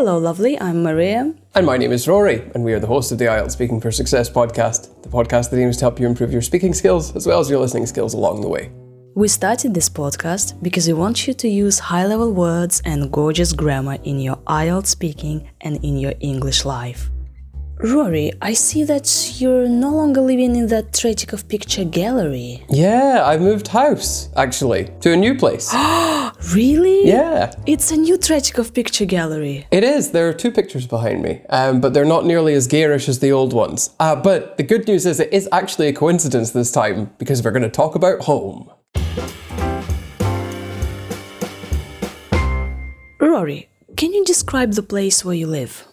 Hello, lovely. I'm Maria. And my name is Rory, and we are the hosts of the IELTS Speaking for Success podcast, the podcast that aims to help you improve your speaking skills as well as your listening skills along the way. We started this podcast because we want you to use high level words and gorgeous grammar in your IELTS speaking and in your English life. Rory, I see that you're no longer living in that Tretyakov picture gallery. Yeah, I moved house, actually, to a new place. Really? yeah, It's a new Tretyakov picture gallery. it is. There are two pictures behind me, um, but they're not nearly as garish as the old ones. Uh, but the good news is it is actually a coincidence this time because we're going to talk about home. Rory, can you describe the place where you live?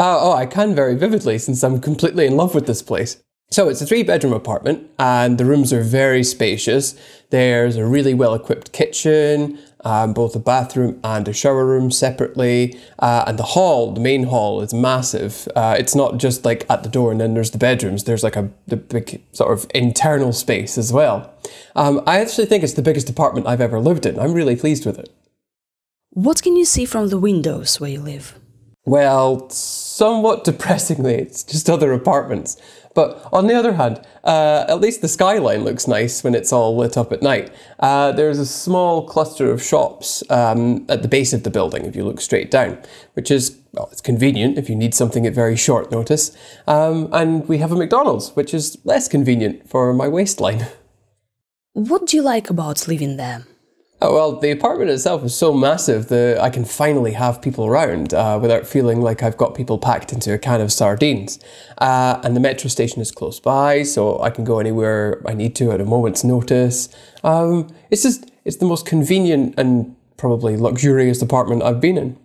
Uh, oh, I can very vividly since I'm completely in love with this place. So it's a three bedroom apartment and the rooms are very spacious. There's a really well equipped kitchen, um, both a bathroom and a shower room separately. Uh, and the hall, the main hall, is massive. Uh, it's not just like at the door and then there's the bedrooms. There's like a the big sort of internal space as well. Um, I actually think it's the biggest apartment I've ever lived in. I'm really pleased with it. What can you see from the windows where you live? Well, somewhat depressingly, it's just other apartments. But on the other hand, uh, at least the skyline looks nice when it's all lit up at night. Uh, there's a small cluster of shops um, at the base of the building if you look straight down, which is, well, it's convenient if you need something at very short notice. Um, and we have a McDonald's, which is less convenient for my waistline. What do you like about living there? Oh, well, the apartment itself is so massive that I can finally have people around uh, without feeling like I've got people packed into a can of sardines. Uh, and the metro station is close by, so I can go anywhere I need to at a moment's notice. Um, it's just, it's the most convenient and probably luxurious apartment I've been in.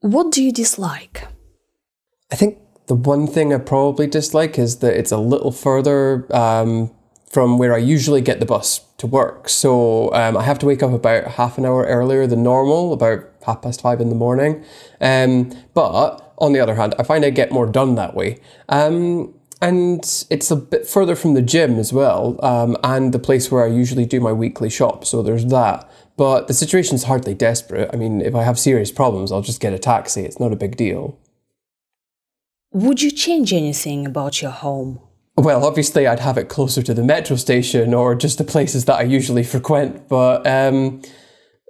What do you dislike? I think the one thing I probably dislike is that it's a little further um, from where I usually get the bus to work. So um, I have to wake up about half an hour earlier than normal, about half past five in the morning. Um, but on the other hand, I find I get more done that way. Um, and it's a bit further from the gym as well, um, and the place where I usually do my weekly shop. So there's that. But the situation's hardly desperate. I mean, if I have serious problems, I'll just get a taxi. It's not a big deal. Would you change anything about your home? Well, obviously, I'd have it closer to the metro station or just the places that I usually frequent. But um,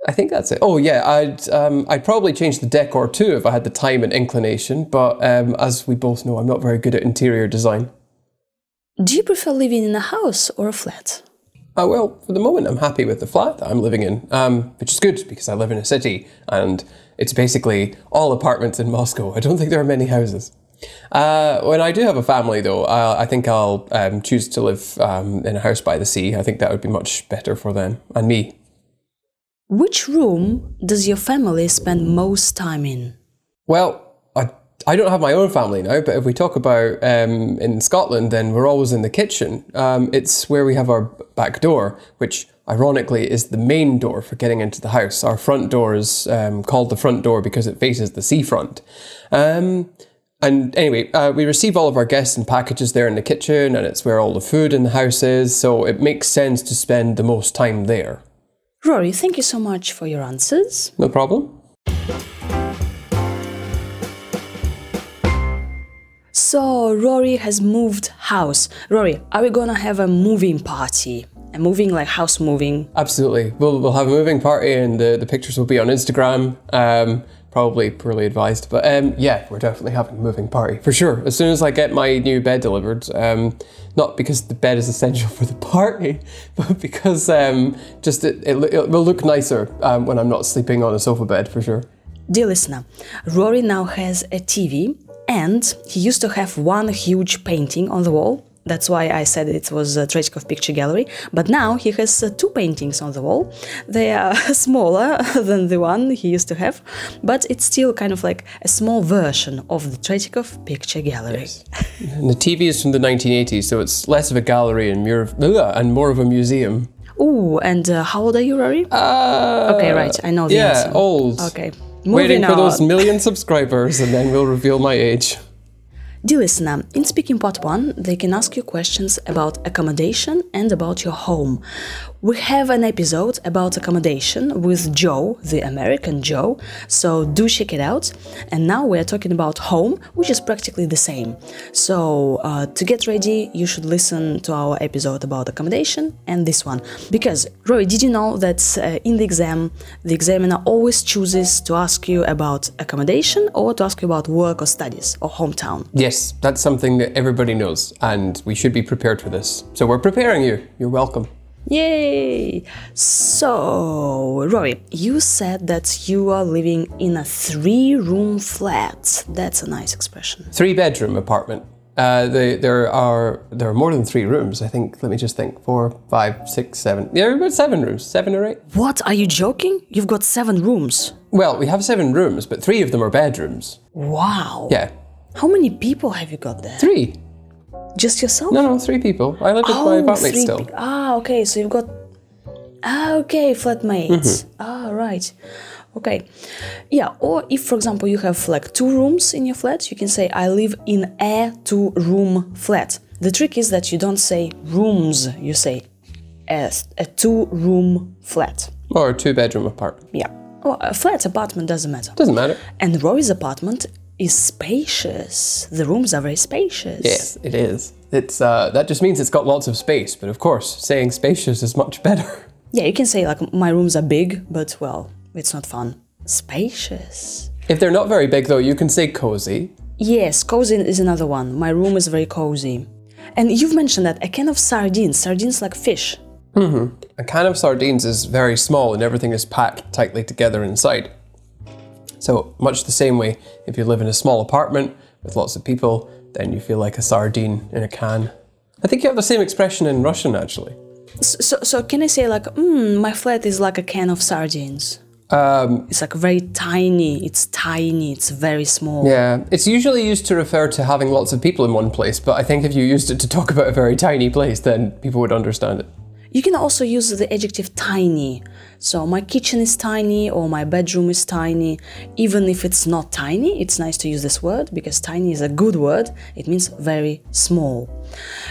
I think that's it. Oh yeah, I'd um, I'd probably change the decor too if I had the time and inclination. But um, as we both know, I'm not very good at interior design. Do you prefer living in a house or a flat? Uh, well, for the moment, I'm happy with the flat that I'm living in, um, which is good because I live in a city and it's basically all apartments in Moscow. I don't think there are many houses. Uh, when I do have a family, though, I, I think I'll um, choose to live um, in a house by the sea. I think that would be much better for them and me. Which room does your family spend most time in? Well, I, I don't have my own family now, but if we talk about um, in Scotland, then we're always in the kitchen. Um, it's where we have our back door, which ironically is the main door for getting into the house. Our front door is um, called the front door because it faces the seafront. Um, and anyway, uh, we receive all of our guests and packages there in the kitchen, and it's where all the food in the house is, so it makes sense to spend the most time there. Rory, thank you so much for your answers. No problem. So, Rory has moved house. Rory, are we gonna have a moving party? A moving, like house moving? Absolutely. We'll, we'll have a moving party, and the, the pictures will be on Instagram. Um, probably poorly advised, but um, yeah, we're definitely having a moving party for sure. As soon as I get my new bed delivered, um, not because the bed is essential for the party, but because um, just it, it, it will look nicer um, when I'm not sleeping on a sofa bed for sure. Dear listener, Rory now has a TV and he used to have one huge painting on the wall. That's why I said it was a Tretyakov picture gallery. But now he has uh, two paintings on the wall. They are smaller than the one he used to have, but it's still kind of like a small version of the Tretyakov picture gallery. And the TV is from the 1980s, so it's less of a gallery and more, and more of a museum. Ooh, and uh, how old are you, Rory? Uh, okay, right. I know the yeah, answer. old. Okay. Waiting Moving for those million subscribers, and then we'll reveal my age. Dear listener, in Speaking Part 1, they can ask you questions about accommodation and about your home. We have an episode about accommodation with Joe, the American Joe, so do check it out. And now we are talking about home, which is practically the same. So uh, to get ready, you should listen to our episode about accommodation and this one. Because, Roy, did you know that uh, in the exam, the examiner always chooses to ask you about accommodation or to ask you about work or studies or hometown? Yes, that's something that everybody knows, and we should be prepared for this. So we're preparing you. You're welcome. Yay! So, Rory, you said that you are living in a three room flat. That's a nice expression. Three bedroom apartment. Uh, they, there are there are more than three rooms. I think. Let me just think. Four, five, six, seven. Yeah, about seven rooms. Seven or eight. What? Are you joking? You've got seven rooms. Well, we have seven rooms, but three of them are bedrooms. Wow. Yeah, How many people have you got there? three. Just yourself? No, no, three people. I live with my Oh, apartmate three still. pe- ah, okay. So you've got. Ah, okay, flatmates. Mm-hmm. Ah, right. Okay. Yeah, or if, for example, you have like two rooms in your flat, you can say, I live in a two room flat. The trick is that you don't say rooms, you say a, a two room flat. Or a two bedroom apartment. Yeah. Well, a flat apartment doesn't matter. Doesn't matter. And Rory's apartment is spacious. The rooms are very spacious. Yes, it is. It's uh, that just means it's got lots of space. But of course, saying spacious is much better. Yeah, you can say like my rooms are big, but well, it's not fun. Spacious. If they're not very big though, you can say cozy. Yes, cozy is another one. My room is very cozy. And you've mentioned that a can of sardines, sardines like fish. Mm-hmm. A can of sardines is very small and everything is packed tightly together inside. So, much the same way, if you live in a small apartment with lots of people, then you feel like a sardine in a can. I think you have the same expression in Russian actually. So, so can I say like, mm, my flat is like a can of sardines? Um, It's like very tiny. It's tiny. It's very small. yeah, it's usually used to refer to having lots of people in one place, but I think if you used it to talk about a very tiny place, then people would understand it. You can also use the adjective tiny. So my kitchen is tiny or my bedroom is tiny. Even if it's not tiny, it's nice to use this word because tiny is a good word. It means very small.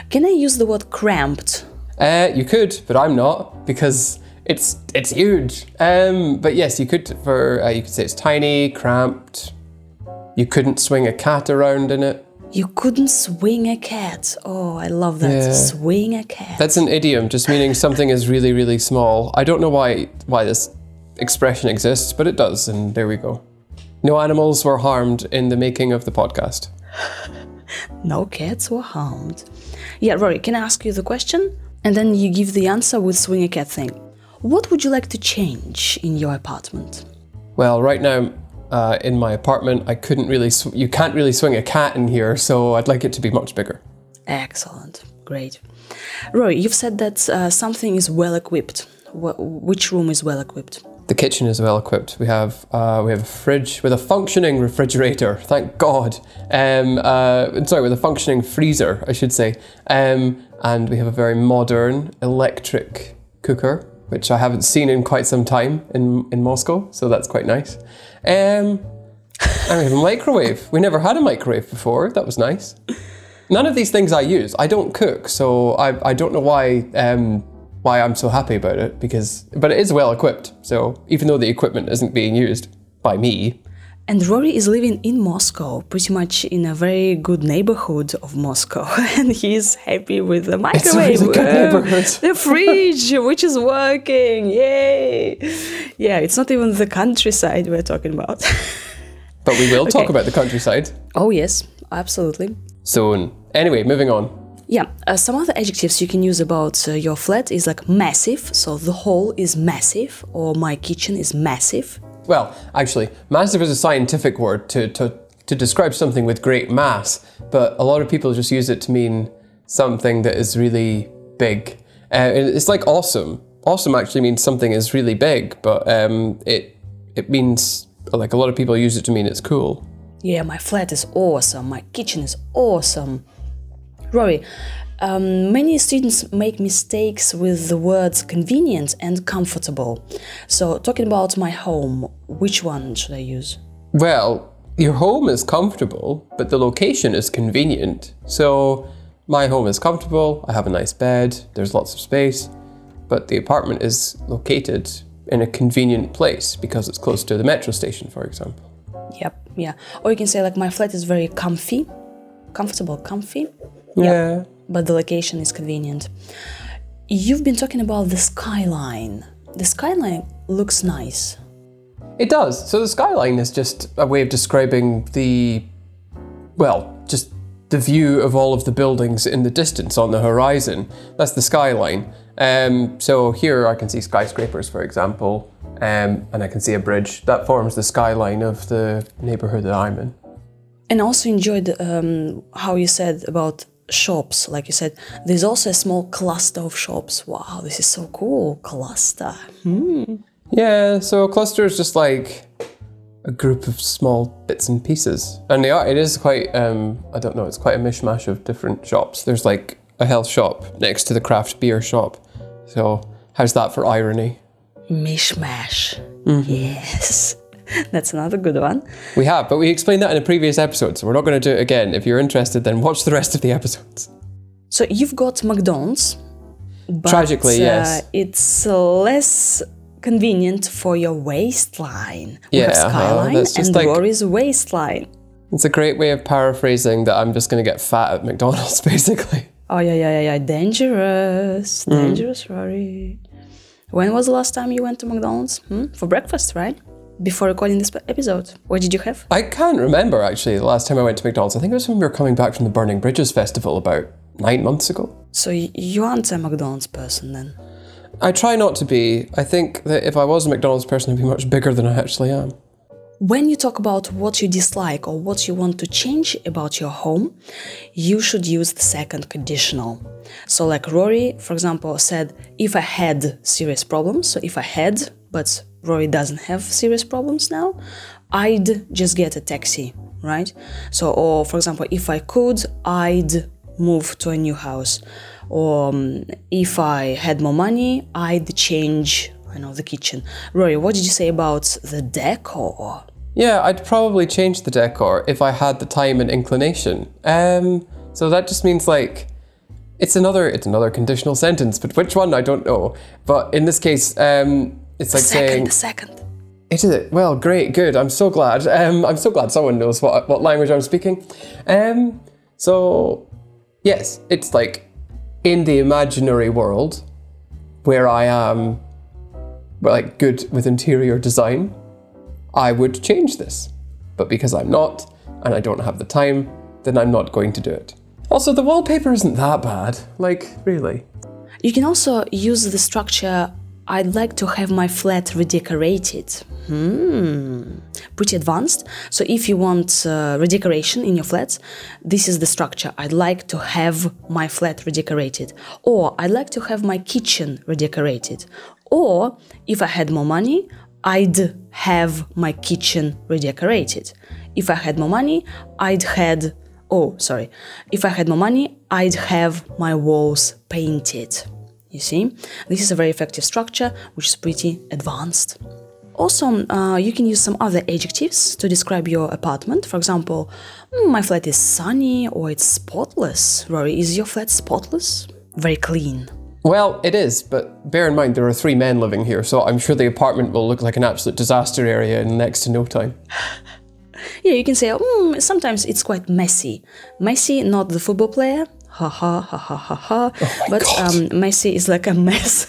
Can I use the word cramped? Uh, you could, but I'm not because it's it's huge. Um, but yes, you could for uh, you could say it's tiny, cramped. You couldn't swing a cat around in it. You couldn't swing a cat. Oh, I love that. Yeah. Swing a cat. That's an idiom, just meaning something is really really small. I don't know why why this expression exists, but it does, and there we go. No animals were harmed in the making of the podcast. No cats were harmed. Yeah, Rory, can I ask you the question? And then you give the answer with swing a cat thing. What would you like to change in your apartment? Well, right now. Uh, in my apartment, I couldn't really. Sw- you can't really swing a cat in here, so I'd like it to be much bigger. Excellent. Great. Roy, you've said that uh, something is well equipped. Wh- which room is well equipped? The kitchen is well equipped. We have uh, we have a fridge with a functioning refrigerator. Thank God. Um, uh, sorry, with a functioning freezer, I should say. Um, and we have a very modern electric cooker, which I haven't seen in quite some time in in Moscow. So that's quite nice. Um, and we have a microwave. We never had a microwave before. That was nice. None of these things I use. I don't cook, so I, I don't know why um, why I'm so happy about it because but it is well equipped. So even though the equipment isn't being used by me, And Rory is living in Moscow, pretty much in a very good neighborhood of Moscow, and he's happy with the microwave. really good neighborhood. The fridge, which is working, yay! Yeah, it's not even the countryside we're talking about. but we will talk Okay. about the countryside oh yes, absolutely. soon. Anyway, moving on. Yeah, uh, some other adjectives you can use about uh, your flat is like massive, so the hall is massive, or my kitchen is massive. Well, actually, massive is a scientific word to, to, to describe something with great mass, but a lot of people just use it to mean something that is really big. Uh, it's like awesome. Awesome actually means something is really big, but um, it it means like a lot of people use it to mean it's cool. Yeah, my flat is awesome, my kitchen is awesome. Rory, um, many students make mistakes with the words convenient and comfortable. So, talking about my home, which one should I use? Well, your home is comfortable, but the location is convenient. So my home is comfortable, I have a nice bed, there's lots of space, but the apartment is located in a convenient place because it's close to the metro station, for example. Yep, yeah. Or you can say, like, my flat is very comfy, comfortable, comfy, Yeah. But the location is convenient. You've been talking about the skyline. The skyline looks nice. It does. So the skyline is just a way of describing the, well, just the view of all of the buildings in the distance on the horizon. That's the skyline. Um, so here I can see skyscrapers, for example, um, and I can see a bridge. That forms the skyline of the neighborhood that I'm in. And I also enjoyed um, how you said about shops. Like you said, there's also a small cluster of shops. Wow, this is so cool. Cluster. Yeah, so a cluster is just like a group of small bits and pieces. And they are, it is quite, um, I don't know, it's quite a mishmash of different shops. There's like a health shop next to the craft beer shop. So, how's that for irony? Mishmash. Yes. That's another good one. We have, but we explained that in a previous episode, so we're not going to do it again. If you're interested, then watch the rest of the episodes. So you've got McDonald's. But, Tragically, uh, yes. It's less convenient for your waistline. We Yeah, uh-huh, Skyline that's just and like- Rory's waistline. It's a great way of paraphrasing that I'm just going to get fat at McDonald's, basically. Oh yeah, yeah, yeah, yeah. Dangerous, Mm. dangerous, Rory. When was the last time you went to McDonald's? Hmm? For breakfast, right? Before recording this episode. What did you have? I can't remember actually the last time I went to McDonald's. I think it was when we were coming back from the Burning Bridges Festival about nine months ago. So you aren't a McDonald's person then? I try not to be. I think that if I was a McDonald's person, I'd be much bigger than I actually am. When you talk about what you dislike or what you want to change about your home, you should use the second conditional. So, like Rory, for example, said, if I had serious problems, so if I had, but Rory doesn't have serious problems now, I'd just get a taxi, right? So, or for example, if I could, I'd move to a new house. Or um, if I had more money, I'd change, I know, the kitchen. Rory, what did you say about the decor? Yeah, I'd probably change the decor if I had the time and inclination. Um, so that just means like it's another it's another conditional sentence, but which one I don't know. But in this case, um, it's like second, saying the second. It is it. Well, great, good. I'm so glad. Um, I'm so glad someone knows what what language I'm speaking. Um, so yes, it's like in the imaginary world where I am, like good with interior design, I would change this. But because I'm not, and I don't have the time, then I'm not going to do it. Also, the wallpaper isn't that bad. Like, really. You can also use the structure I'd like to have my flat redecorated. Hmm, pretty advanced. So if you want uh, redecoration in your flat, this is the structure. I'd like to have my flat redecorated, or I'd like to have my kitchen redecorated, or if I had more money, I'd have my kitchen redecorated. If I had more money, I'd had oh sorry, if I had more money, I'd have my walls painted. You see, this is a very effective structure which is pretty advanced. Also, uh, you can use some other adjectives to describe your apartment. For example, "Mm, my flat is sunny or it's spotless. Rory, is your flat spotless? Very clean. Well, it is, but bear in mind there are three men living here, so I'm sure the apartment will look like an absolute disaster area in next to no time. Yeah, you can say, mm, sometimes it's quite messy. Messy, not the football player. Ha ha ha ha ha ha. but God. um, Messi is like a mess.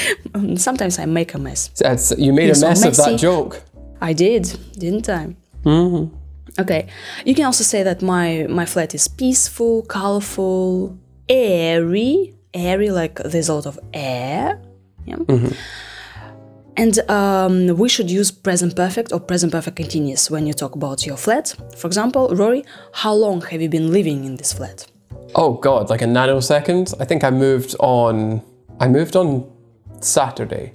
Sometimes I make a mess. It's- you made Yeah, a mess of that joke. I did, didn't I? Mm-hmm. Okay. You can also say that my my flat is peaceful, colorful, airy, airy like there's a lot of air. Yeah. And um, we should use present perfect or present perfect continuous when you talk about your flat. For example, Rory, how long have you been living in this flat? Oh god, like a nanosecond? I think I moved on I moved on Saturday.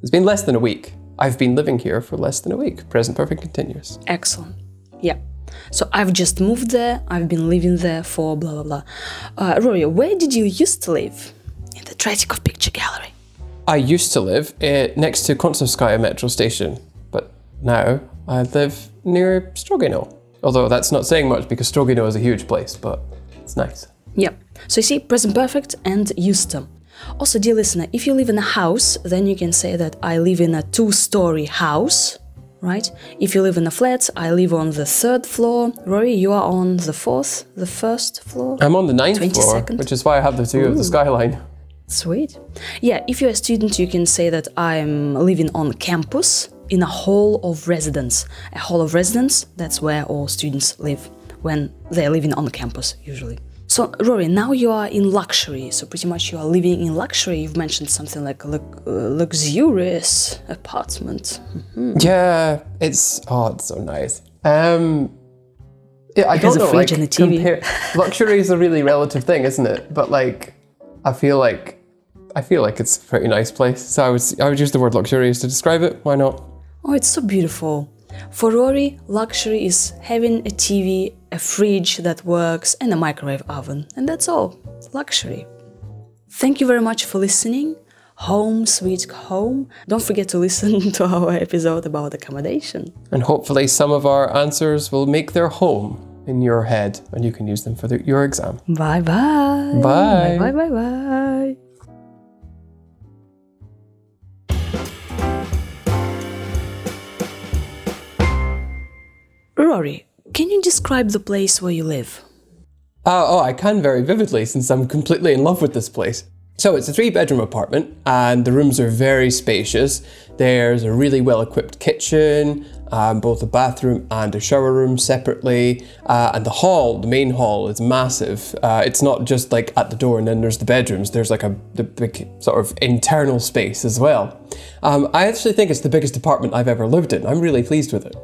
It's been less than a week. I've been living here for less than a week. Present perfect continuous. Excellent. Yeah. So I've just moved there. I've been living there for blah blah blah. Uh, Rory, where did you used to live? In the Tretyakov Picture Gallery. I used to live uh, next to Kuntsevskaya metro station, but now I live near Strogino. Although that's not saying much because Strogino is a huge place, but it's nice. Yep. So you see, present perfect and used to. Also, dear listener, if you live in a house, then you can say that I live in a two story house, right? If you live in a flat, I live on the third floor. Rory, you are on the fourth, the first floor? I'm on the ninth 20 floor, which is why I have the view of the skyline. Sweet. Yeah, if you're a student, you can say that I'm living on campus in a hall of residence. A hall of residence, that's where all students live when they're living on campus, usually. So, Rory, now you are in luxury. So, pretty much you are living in luxury. You've mentioned something like a uh, luxurious apartment. Yeah, it's oh, it's so nice. Um, yeah, I don't a know. fridge like, and a TV. compare- luxury is a really relative thing, isn't it? But like, I feel like I feel like it's a pretty nice place. So I would I would use the word luxurious to describe it. Why not? Oh, it's so beautiful. For Rory, luxury is having a TV, a fridge that works, and a microwave oven. And that's all. Luxury. Thank you very much for listening. Home, sweet home. Don't forget to listen to our episode about accommodation. And hopefully, some of our answers will make their home in your head, and you can use them for the, your exam. Bye bye. Bye. Bye bye bye. Rory, can you describe the place where you live? Uh, oh, I can very vividly since I'm completely in love with this place. So it's a three bedroom apartment and the rooms are very spacious. There's a really well equipped kitchen, um, both a bathroom and a shower room separately. Uh, and the hall, the main hall, is massive. Uh, it's not just like at the door and then there's the bedrooms. There's like a the big sort of internal space as well. Um, I actually think it's the biggest apartment I've ever lived in. I'm really pleased with it.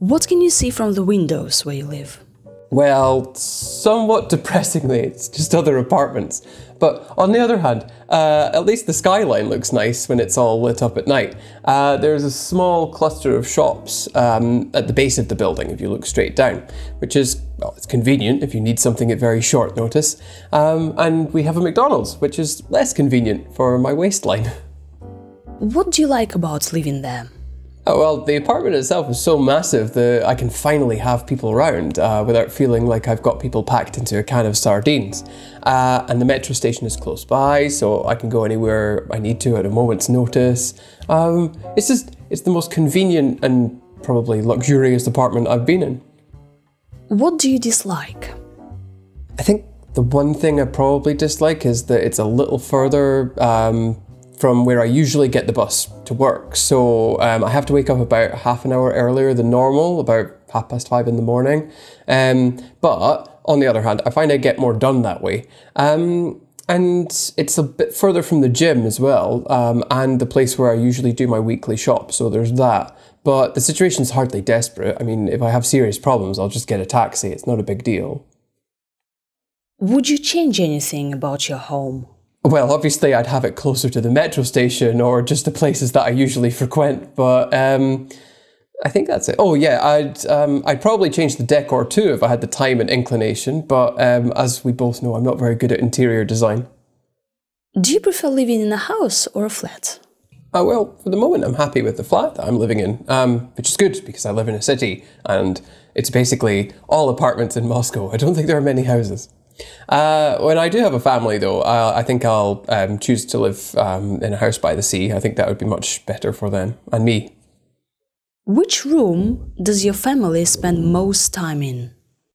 What can you see from the windows where you live? Well, somewhat depressingly, it's just other apartments. But on the other hand, uh, at least the skyline looks nice when it's all lit up at night. Uh, there's a small cluster of shops um, at the base of the building if you look straight down, which is, well, it's convenient if you need something at very short notice. Um, and we have a McDonald's, which is less convenient for my waistline. What do you like about living there? Oh, well, the apartment itself is so massive that I can finally have people around uh, without feeling like I've got people packed into a can of sardines. Uh, and the metro station is close by, so I can go anywhere I need to at a moment's notice. Um, it's just, it's the most convenient and probably luxurious apartment I've been in. What do you dislike? I think the one thing I probably dislike is that it's a little further um, from where I usually get the bus to work. So um, I have to wake up about half an hour earlier than normal, about half past five in the morning. Um, but on the other hand, I find I get more done that way. Um, and it's a bit further from the gym as well, um, and the place where I usually do my weekly shop. So there's that. But the situation's hardly desperate. I mean, if I have serious problems, I'll just get a taxi. It's not a big deal. Would you change anything about your home? Well, obviously, I'd have it closer to the metro station or just the places that I usually frequent. But um, I think that's it. Oh yeah, I'd um, I'd probably change the decor too if I had the time and inclination. But um, as we both know, I'm not very good at interior design. Do you prefer living in a house or a flat? Uh, well, for the moment, I'm happy with the flat that I'm living in, um, which is good because I live in a city and it's basically all apartments in Moscow. I don't think there are many houses. Uh, when I do have a family, though, I, I think I'll um, choose to live um, in a house by the sea. I think that would be much better for them and me. Which room does your family spend most time in?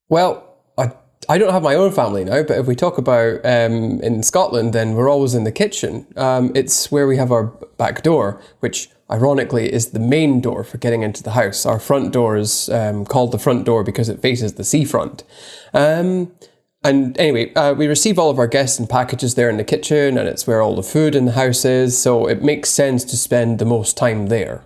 Well, I, I don't have my own family now, but if we talk about um, in Scotland, then we're always in the kitchen. Um, it's where we have our back door, which ironically is the main door for getting into the house. Our front door is um, called the front door because it faces the seafront. Um, and anyway, uh, we receive all of our guests and packages there in the kitchen, and it's where all the food in the house is, so it makes sense to spend the most time there.